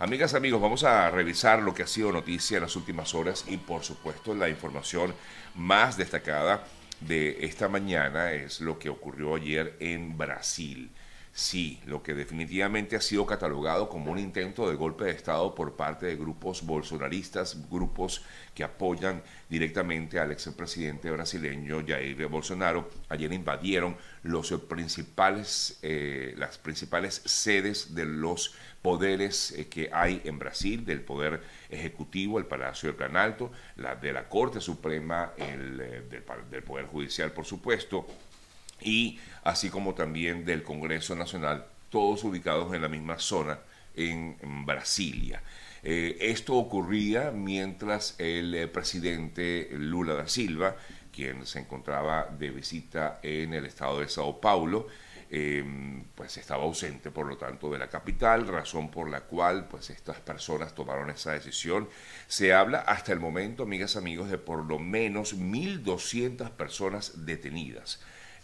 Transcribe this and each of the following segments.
Amigas, amigos, vamos a revisar lo que ha sido noticia en las últimas horas y por supuesto la información más destacada de esta mañana es lo que ocurrió ayer en Brasil. Sí, lo que definitivamente ha sido catalogado como un intento de golpe de Estado por parte de grupos bolsonaristas, grupos que apoyan directamente al expresidente brasileño Jair Bolsonaro. Ayer invadieron los principales, eh, las principales sedes de los poderes eh, que hay en Brasil, del Poder Ejecutivo, el Palacio del Plan Alto, la de la Corte Suprema, el, eh, del Poder Judicial, por supuesto, y así como también del Congreso Nacional, todos ubicados en la misma zona en, Brasilia. Eh, esto ocurría mientras el eh, presidente Lula da Silva, quien se encontraba de visita en el estado de Sao Paulo, em, pues estaba ausente, por lo tanto, de la capital, razón por la cual pues estas personas tomaron esa decisión. Se habla hasta el momento, amigas, amigos, de por lo menos 1.200 personas detenidas.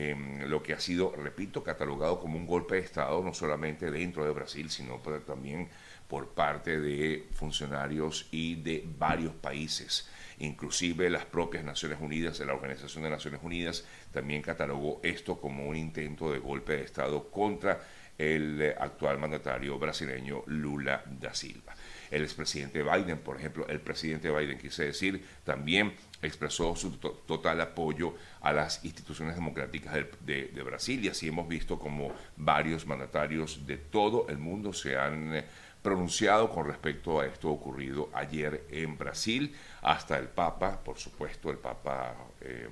Em, lo que ha sido, repito, catalogado como un golpe de Estado, no solamente dentro de Brasil, sino también por parte de funcionarios y de varios países. Inclusive las propias Naciones Unidas, la Organización de Naciones Unidas, también catalogó esto como un intento de golpe de Estado contra el eh, actual mandatario brasileño Lula da Silva. El expresidente Biden, por ejemplo, el presidente Biden, quise decir, también expresó su total apoyo a las instituciones democráticas de, Brasil. Y así hemos visto como varios mandatarios de todo el mundo se han eh, pronunciado con respecto a esto ocurrido ayer en Brasil, hasta el Papa, por supuesto, el Papa eh,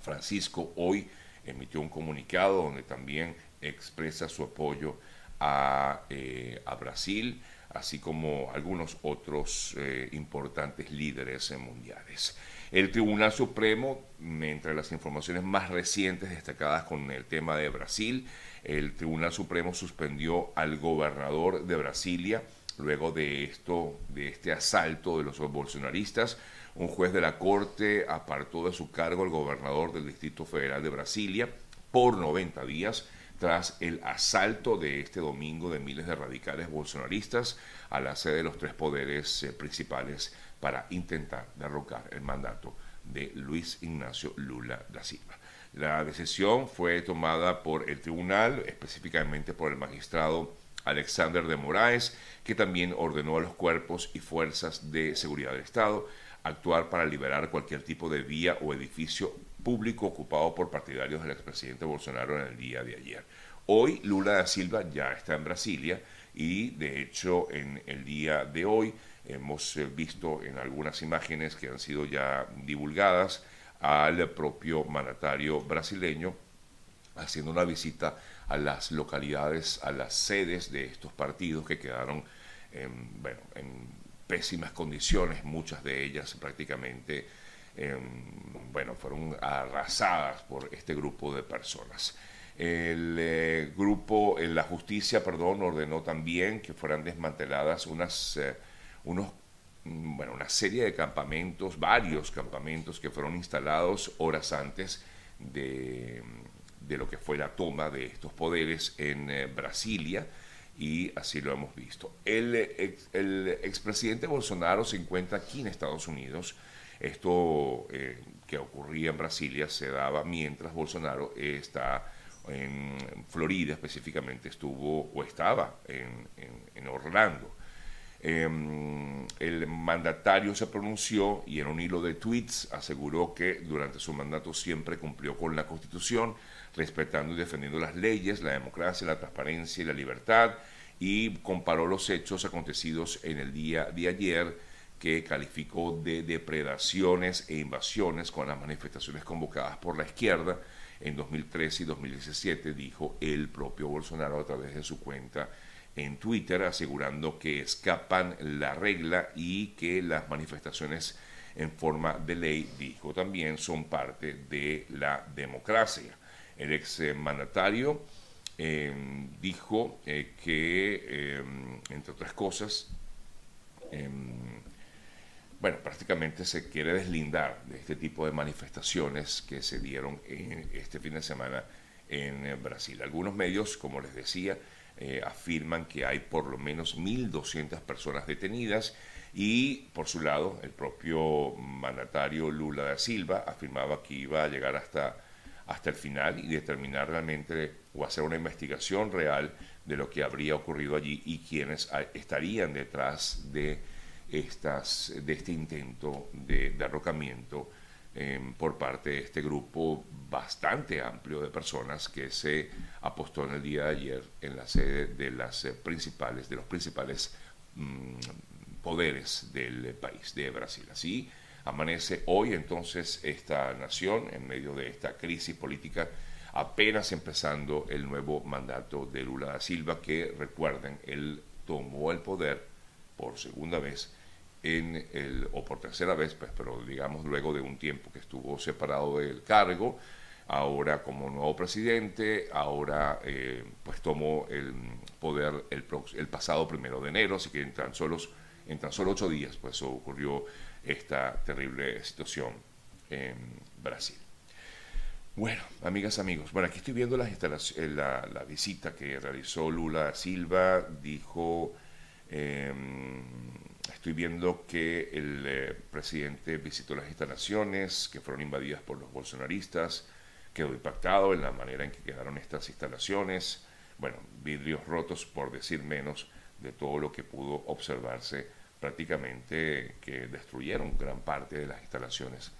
Francisco hoy emitió un comunicado donde también expresa su apoyo a, eh, a Brasil así como algunos otros eh, importantes líderes mundiales. El Tribunal Supremo, entre las informaciones más recientes destacadas con el tema de Brasil, el Tribunal Supremo suspendió al gobernador de Brasilia luego de esto, de este asalto de los bolsonaristas. Un juez de la Corte apartó de su cargo al gobernador del Distrito Federal de Brasilia por 90 días tras el asalto de este domingo de miles de radicales bolsonaristas a la sede de los tres poderes eh, principales para intentar derrocar el mandato de Luis Ignacio Lula da Silva. La decisión fue tomada por el tribunal, específicamente por el magistrado Alexander de Moraes, que también ordenó a los cuerpos y fuerzas de seguridad del Estado actuar para liberar cualquier tipo de vía o edificio público ocupado por partidarios del expresidente Bolsonaro en el día de ayer. Hoy Lula da Silva ya está en Brasilia y de hecho en el día de hoy hemos eh, visto en algunas imágenes que han sido ya divulgadas al propio mandatario brasileño haciendo una visita a las localidades, a las sedes de estos partidos que quedaron en, pésimas condiciones, muchas de ellas prácticamente Em, bueno, fueron arrasadas por este grupo de personas. El eh, grupo, la justicia, perdón, ordenó también que fueran desmanteladas unas, eh, unos, mm, bueno, una serie de campamentos, varios campamentos que fueron instalados horas antes de, de lo que fue la toma de estos poderes en eh, Brasilia y así lo hemos visto. El, el expresidente Bolsonaro se encuentra aquí en Estados Unidos esto eh, que ocurría en Brasilia se daba mientras Bolsonaro está en Florida específicamente, estuvo o estaba en, Orlando. Em, el mandatario se pronunció y en un hilo de tweets aseguró que durante su mandato siempre cumplió con la Constitución, respetando y defendiendo las leyes, la democracia, la transparencia y la libertad, y comparó los hechos acontecidos en el día de ayer que calificó de depredaciones e invasiones con las manifestaciones convocadas por la izquierda en 2013 y 2017, dijo el propio Bolsonaro a través de su cuenta en Twitter, asegurando que escapan la regla y que las manifestaciones en forma de ley, dijo también, son parte de la democracia. El ex mandatario eh, dijo eh, que, eh, entre otras cosas, em, bueno, prácticamente se quiere deslindar de este tipo de manifestaciones que se dieron este fin de semana en eh, Brasil. Algunos medios, como les decía, eh, afirman que hay por lo menos 1.200 personas detenidas y por su lado el propio mandatario Lula da Silva afirmaba que iba a llegar hasta, hasta el final y determinar realmente o hacer una investigación real de lo que habría ocurrido allí y quiénes estarían detrás de, de este intento de derrocamiento Em, por parte de este grupo bastante amplio de personas que se apostó en el día de ayer en la sede de las eh, principales, de los principales mm, poderes del país, de Brasil. Así amanece hoy entonces esta nación en medio de esta crisis política, apenas empezando el nuevo mandato de Lula da Silva, que recuerden, él tomó el poder por segunda vez en el, o por tercera vez, pues, pero digamos luego de un tiempo que estuvo separado del cargo, ahora como nuevo presidente, ahora eh, pues tomó el poder el, pasado primero de enero, así que en tan, solo, en tan solo ocho días pues ocurrió esta terrible situación en Brasil. Bueno, amigas, amigos, bueno, aquí estoy viendo la, la, la visita que realizó Lula Silva, dijo... Eh, Estoy viendo que el eh, presidente visitó las instalaciones que fueron invadidas por los bolsonaristas, quedó impactado en la manera en que quedaron estas instalaciones, bueno, vidrios rotos por decir menos de todo lo que pudo observarse prácticamente que destruyeron gran parte de las instalaciones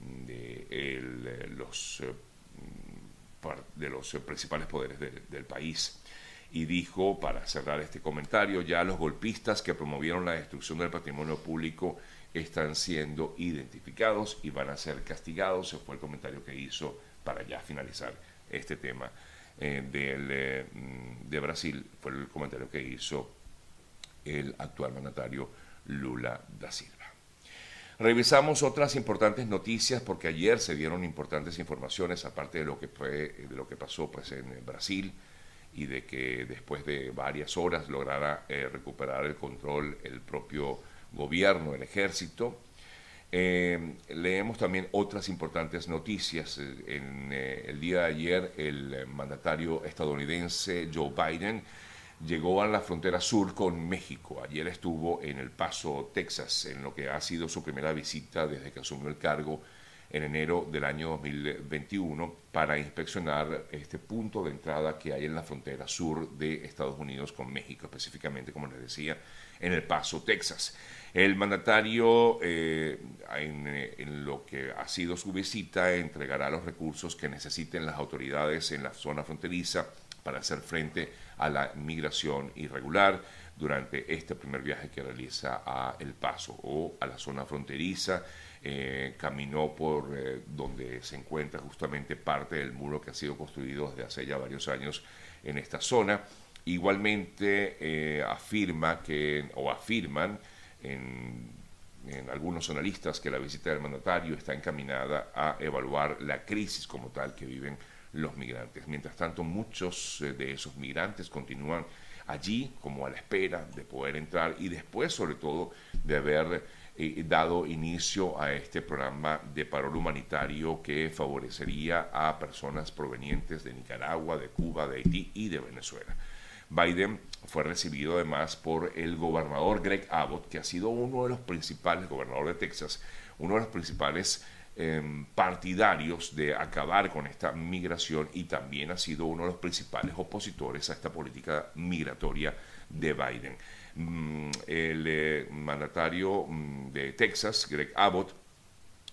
de eh, los, eh, de los principales poderes del país y dijo, para cerrar este comentario, ya los golpistas que promovieron la destrucción del patrimonio público están siendo identificados y van a ser castigados. Ese fue el comentario que hizo para ya finalizar este tema eh, eh, de Brasil. Fue el comentario que hizo el actual mandatario Lula da Silva. Revisamos otras importantes noticias porque ayer se dieron importantes informaciones aparte de lo que fue de lo que pasó pues en Brasil y de que después de varias horas lograra eh, recuperar el control el propio gobierno, el ejército. Eh, leemos también otras importantes noticias. En eh, el día de ayer, el mandatario estadounidense Joe Biden llegó a la frontera sur con México. Ayer estuvo en El Paso, Texas, en lo que ha sido su primera visita desde que asumió el cargo en enero del año 2021 para inspeccionar este punto de entrada que hay en la frontera sur de Estados Unidos con México, específicamente, como les decía, en El Paso, Texas. El mandatario, eh, en, lo que ha sido su visita, entregará los recursos que necesiten las autoridades en la zona fronteriza para hacer frente a la migración irregular durante este primer viaje que realiza a El Paso o a la zona fronteriza eh, caminó por eh, donde se encuentra justamente parte del muro que ha sido construido desde hace ya varios años en esta zona. Igualmente eh, afirma que, o afirman en, en algunos analistas que la visita del mandatario está encaminada a evaluar la crisis como tal que viven los migrantes. Mientras tanto, muchos de esos migrantes continúan allí como a la espera de poder entrar y después, sobre todo, de haber dado inicio a este programa de paro humanitario que favorecería a personas provenientes de Nicaragua, de Cuba, de Haití y de Venezuela. Biden fue recibido además por el gobernador Greg Abbott, que ha sido uno de los principales, gobernador de Texas, uno de los principales em, partidarios de acabar con esta migración y también ha sido uno de los principales opositores a esta política migratoria de Biden. Mm, el eh, mandatario mm, de Texas, Greg Abbott,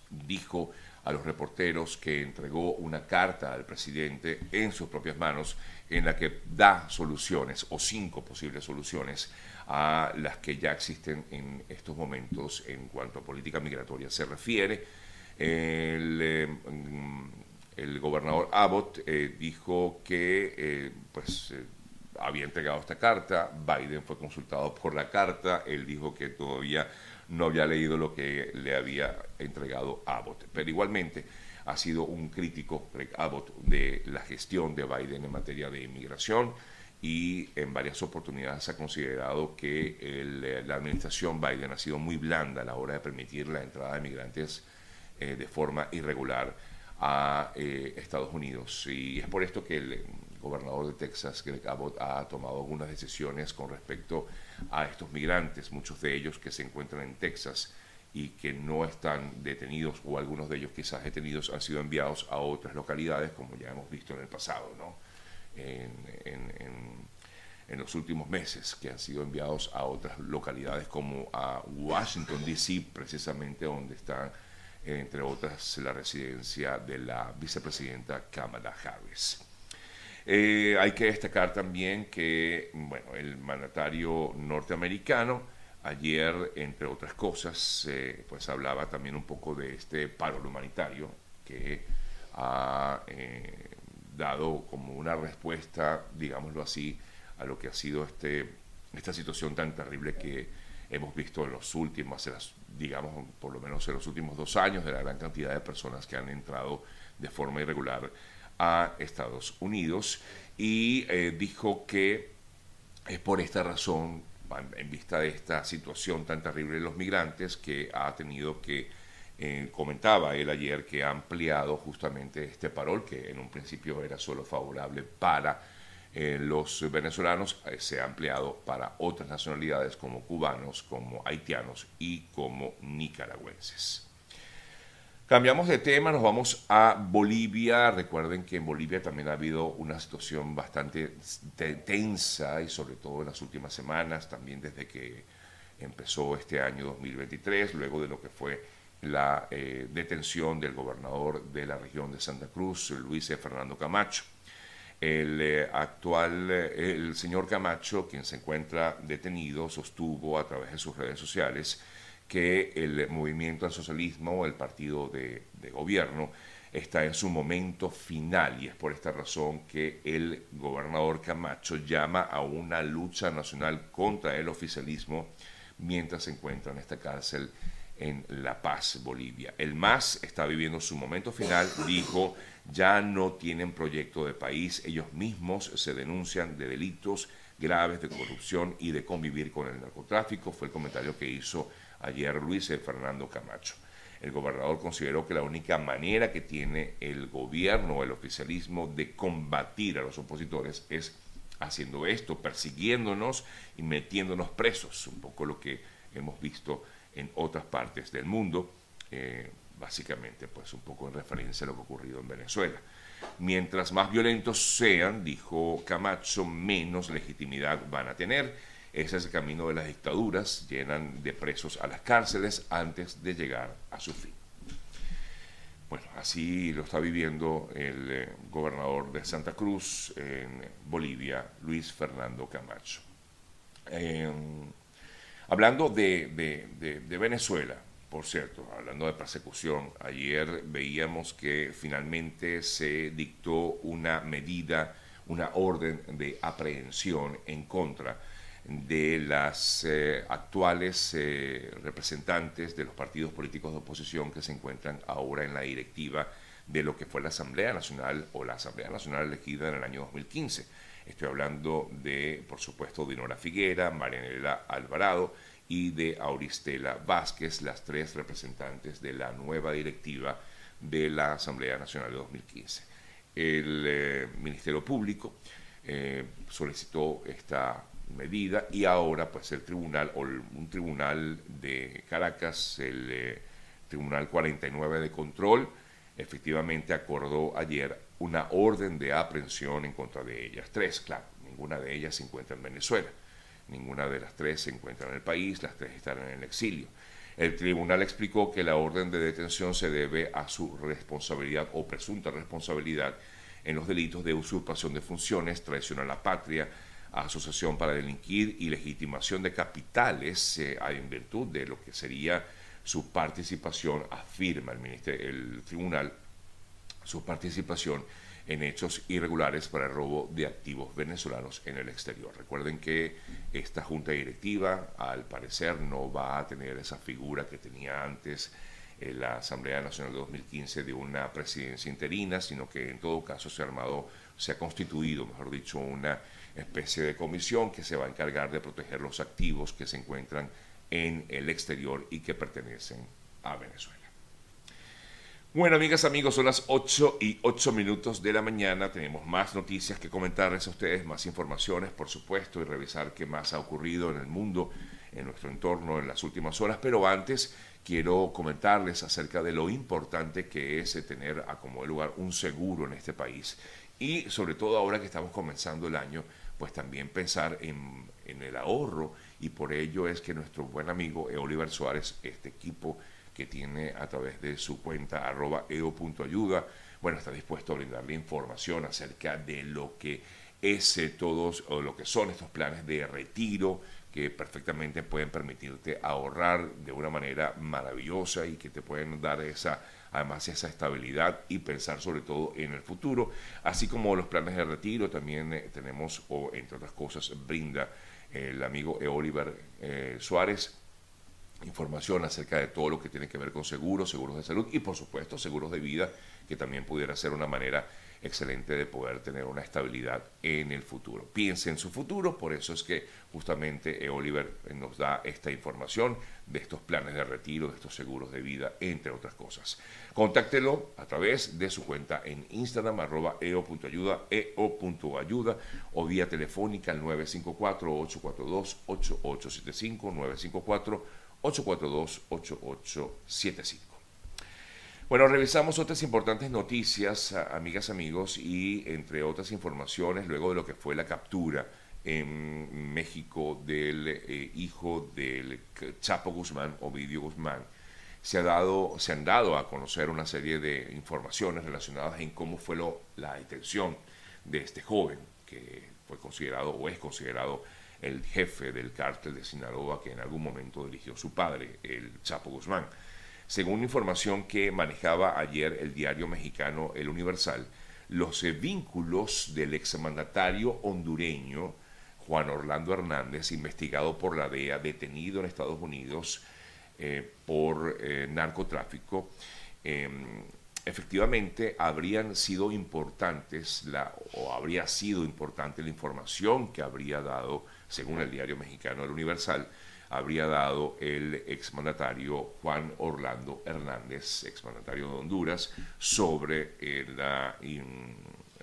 dijo a los reporteros que entregó una carta al presidente en sus propias manos en la que da soluciones o cinco posibles soluciones a las que ya existen en estos momentos en cuanto a política migratoria se refiere. El, eh, mm, gobernador Abbott eh, dijo que pues había entregado esta carta, Biden fue consultado por la carta, él dijo que todavía no había leído lo que le había entregado Abbott, pero igualmente ha sido un crítico, Greg Abbott, de la gestión de Biden en materia de inmigración y en varias oportunidades ha considerado que la administración Biden ha sido muy blanda a la hora de permitir la entrada de migrantes eh, de forma irregular a eh, Estados Unidos. Y es por esto que el gobernador de Texas, Greg Abbott, ha tomado algunas decisiones con respecto a estos migrantes, muchos de ellos que se encuentran en Texas y que no están detenidos, o algunos de ellos quizás detenidos, han sido enviados a otras localidades, como ya hemos visto en el pasado, ¿no? en, en los últimos meses, que han sido enviados a otras localidades como a Washington, D.C., precisamente donde está, entre otras, la residencia de la vicepresidenta Kamala Harris. Eh, hay que destacar también que bueno, el mandatario norteamericano ayer, entre otras cosas, eh, pues hablaba también un poco de este paro humanitario que ha eh, dado como una respuesta, digámoslo así, a lo que ha sido este, esta situación tan terrible que hemos visto en los últimos, digamos, por lo menos en los últimos dos años, de la gran cantidad de personas que han entrado de forma irregular a Estados Unidos. Y eh, dijo que es por esta razón, en vista de esta situación tan terrible de los migrantes, que ha tenido que, eh, comentaba él ayer, que ha ampliado justamente este parol, que en un principio era solo favorable para eh, los venezolanos eh, se ha ampliado para otras nacionalidades como cubanos, como haitianos y como nicaragüenses. Cambiamos de tema, nos vamos a Bolivia. Recuerden que en Bolivia también ha habido una situación bastante tensa y sobre todo en las últimas semanas, también desde que empezó este año 2023, luego de lo que fue la eh, detención del gobernador de la región de Santa Cruz, Luis Fernando Camacho. El eh, actual, eh, el señor Camacho, quien se encuentra detenido, sostuvo a través de sus redes sociales que el movimiento al socialismo, el partido de, de gobierno, está en su momento final y es por esta razón que el gobernador Camacho llama a una lucha nacional contra el oficialismo mientras se encuentra en esta cárcel en La Paz, Bolivia. El MAS está viviendo su momento final, dijo, ya no tienen proyecto de país, ellos mismos se denuncian de delitos graves de corrupción y de convivir con el narcotráfico, fue el comentario que hizo ayer Luis Fernando Camacho. El gobernador consideró que la única manera que tiene el gobierno, el oficialismo, de combatir a los opositores es haciendo esto, persiguiéndonos y metiéndonos presos, un poco lo que hemos visto en otras partes del mundo, eh, básicamente pues un poco en referencia a lo que ha ocurrido en Venezuela. Mientras más violentos sean, dijo Camacho, menos legitimidad van a tener. Ese es el camino de las dictaduras, llenan de presos a las cárceles antes de llegar a su fin. Bueno, así lo está viviendo el eh, gobernador de Santa Cruz en Bolivia, Luis Fernando Camacho. Hablando de, Venezuela, por cierto, hablando de persecución, ayer veíamos que finalmente se dictó una medida, una orden de aprehensión en contra de las eh, actuales eh, representantes de los partidos políticos de oposición que se encuentran ahora en la directiva de lo que fue la Asamblea Nacional o la Asamblea Nacional elegida en el año 2015. Estoy hablando de, por supuesto, Dinora Figuera, Marianela Alvarado y de Auristela Vázquez, las tres representantes de la nueva directiva de la Asamblea Nacional de 2015. El eh, Ministerio Público eh, solicitó esta medida y ahora pues el tribunal o un tribunal de Caracas, el eh, Tribunal 49 de Control, efectivamente acordó ayer una orden de aprehensión en contra de ellas. Tres, claro, ninguna de ellas se encuentra en Venezuela. Ninguna de las tres se encuentra en el país, las tres están en el exilio. El tribunal explicó que la orden de detención se debe a su responsabilidad o presunta responsabilidad en los delitos de usurpación de funciones, traición a la patria, asociación para delinquir y legitimación de capitales eh, en virtud de lo que sería su participación, afirma el, ministerio, el tribunal, su participación en hechos irregulares para el robo de activos venezolanos en el exterior. Recuerden que esta junta directiva, al parecer, no va a tener esa figura que tenía antes en la Asamblea Nacional de 2015 de una presidencia interina, sino que en todo caso se ha armado, se ha constituido, mejor dicho, una especie de comisión que se va a encargar de proteger los activos que se encuentran en el exterior y que pertenecen a Venezuela. Bueno, amigas, amigos, son las 8 y 8 minutos de la mañana. Tenemos más noticias que comentarles a ustedes, más informaciones, por supuesto, y revisar qué más ha ocurrido en el mundo, en nuestro entorno en las últimas horas. Pero antes quiero comentarles acerca de lo importante que es tener a como lugar un seguro en este país. Y sobre todo ahora que estamos comenzando el año, pues también pensar en, en el ahorro. Y por ello es que nuestro buen amigo Oliver Suárez, este equipo, que tiene a través de su cuenta arroba eo.ayuda. Bueno, está dispuesto a brindarle información acerca de lo que es todos o lo que son estos planes de retiro que perfectamente pueden permitirte ahorrar de una manera maravillosa y que te pueden dar esa además esa estabilidad y pensar sobre todo en el futuro, así como los planes de retiro también eh, tenemos o entre otras cosas brinda el amigo e. Oliver eh, Suárez información acerca de todo lo que tiene que ver con seguros, seguros de salud y por supuesto seguros de vida, que también pudiera ser una manera excelente de poder tener una estabilidad en el futuro. Piense en su futuro, por eso es que justamente e. Oliver nos da esta información de estos planes de retiro, de estos seguros de vida, entre otras cosas. Contáctelo a través de su cuenta en Instagram, arroba eo.ayuda, eo.ayuda, o vía telefónica al 954-842-8875, 954 842-8875. Bueno, revisamos otras importantes noticias, amigas, amigos, y entre otras informaciones, luego de lo que fue la captura en México del eh, hijo del Chapo Guzmán, Ovidio Guzmán, se, ha dado, se han dado a conocer una serie de informaciones relacionadas en cómo fue lo, la detención de este joven, que fue considerado o es considerado el jefe del cártel de Sinaloa que en algún momento dirigió su padre, el Chapo Guzmán. Según información que manejaba ayer el diario mexicano El Universal, los vínculos del exmandatario hondureño Juan Orlando Hernández, investigado por la DEA, detenido en Estados Unidos eh, por eh, narcotráfico, em, efectivamente habrían sido importantes o habría sido importante la información que habría dado según el diario mexicano El Universal, habría dado el exmandatario Juan Orlando Hernández, exmandatario de Honduras, sobre eh, la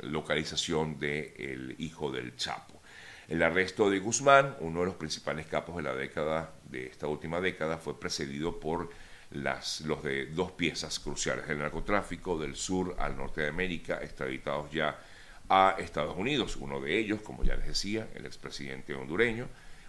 localización del hijo del Chapo. El arresto de Guzmán, uno de los principales capos de la década, de esta última década, fue precedido por las, los de dos piezas cruciales del narcotráfico del sur al norte de América, extraditados ya a Estados Unidos. Uno de ellos, como ya les decía, el expresidente hondureño,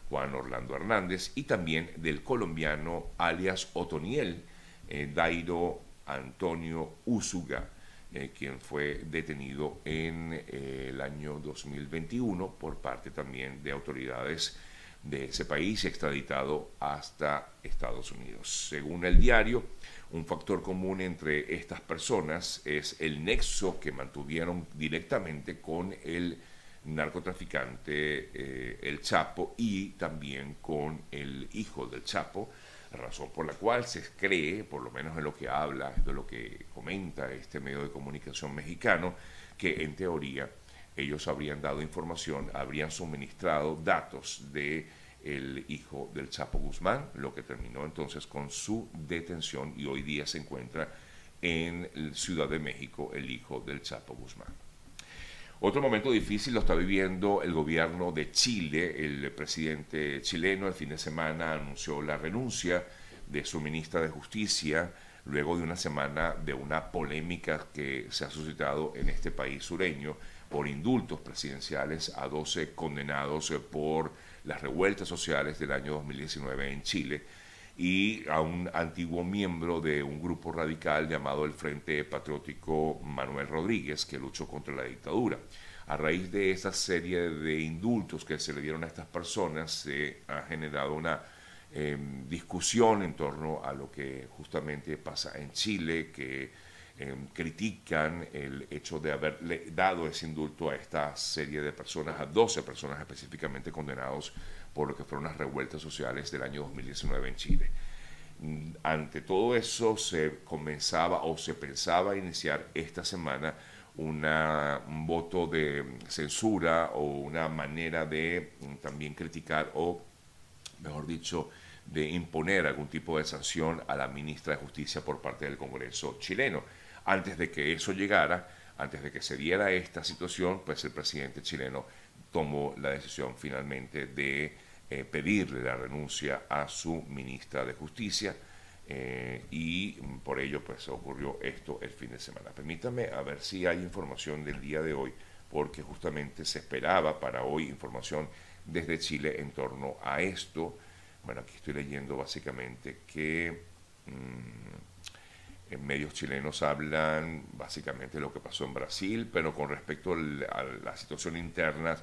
Juan Orlando Hernández, y también del colombiano alias Otoniel, eh, Dairo Antonio Usuga, eh, quien fue detenido en eh, el año 2021 por parte también de autoridades de ese país y extraditado hasta Estados Unidos. Según el diario, un factor común entre estas personas es el nexo que mantuvieron directamente con el narcotraficante eh, El Chapo y también con el hijo del Chapo, razón por la cual se cree, por lo menos en lo que habla, de lo que comenta este medio de comunicación mexicano, que en teoría ellos habrían dado información, habrían suministrado datos de el hijo del Chapo Guzmán, lo que terminó entonces con su detención y hoy día se encuentra en Ciudad de México el hijo del Chapo Guzmán. Otro momento difícil lo está viviendo el gobierno de Chile. El presidente chileno el fin de semana anunció la renuncia de su ministra de Justicia luego de una semana de una polémica que se ha suscitado en este país sureño por indultos presidenciales a 12 condenados por las revueltas sociales del año 2019 en Chile y a un antiguo miembro de un grupo radical llamado el Frente Patriótico Manuel Rodríguez, que luchó contra la dictadura. A raíz de esa serie de indultos que se le dieron a estas personas, se ha generado una em, discusión en torno a lo que justamente pasa en Chile, que em, critican el hecho de haberle dado ese indulto a esta serie de personas, a 12 personas específicamente condenados por lo que fueron las revueltas sociales del año 2019 en Chile. Mm, ante todo eso se comenzaba o se pensaba iniciar esta semana una, un voto de censura o una manera de mm, también criticar o, mejor dicho, de imponer algún tipo de sanción a la ministra de Justicia por parte del Congreso chileno. Antes de que eso llegara, antes de que se diera esta situación, pues el presidente chileno tomó la decisión finalmente de eh, pedirle la renuncia a su ministra de Justicia eh, y por ello pues ocurrió esto el fin de semana. Permítame a ver si hay información del día de hoy, porque justamente se esperaba para hoy información desde Chile en torno a esto. Bueno, aquí estoy leyendo básicamente que mm, en medios chilenos hablan básicamente lo que pasó en Brasil, pero con respecto a la situación interna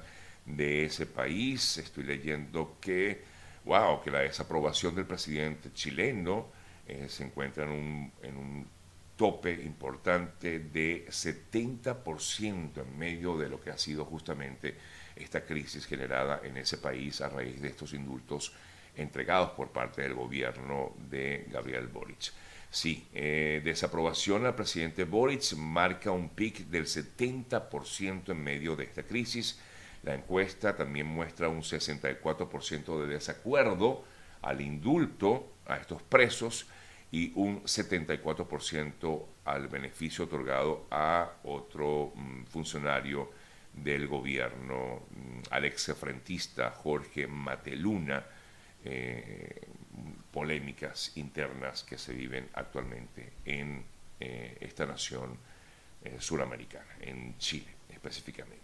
de ese país, estoy leyendo que, wow, que la desaprobación del presidente chileno eh, se encuentra en un, en un tope importante de 70% en medio de lo que ha sido justamente esta crisis generada en ese país a raíz de estos indultos entregados por parte del gobierno de Gabriel Boric. Sí, eh, desaprobación al presidente Boric marca un pic del 70% en medio de esta crisis. La encuesta también muestra un 64% de desacuerdo al indulto a estos presos y un 74% al beneficio otorgado a otro mm, funcionario del gobierno, mm, al exfrentista Jorge Mateluna, eh, polémicas internas que se viven actualmente en eh, esta nación eh, suramericana, en Chile específicamente.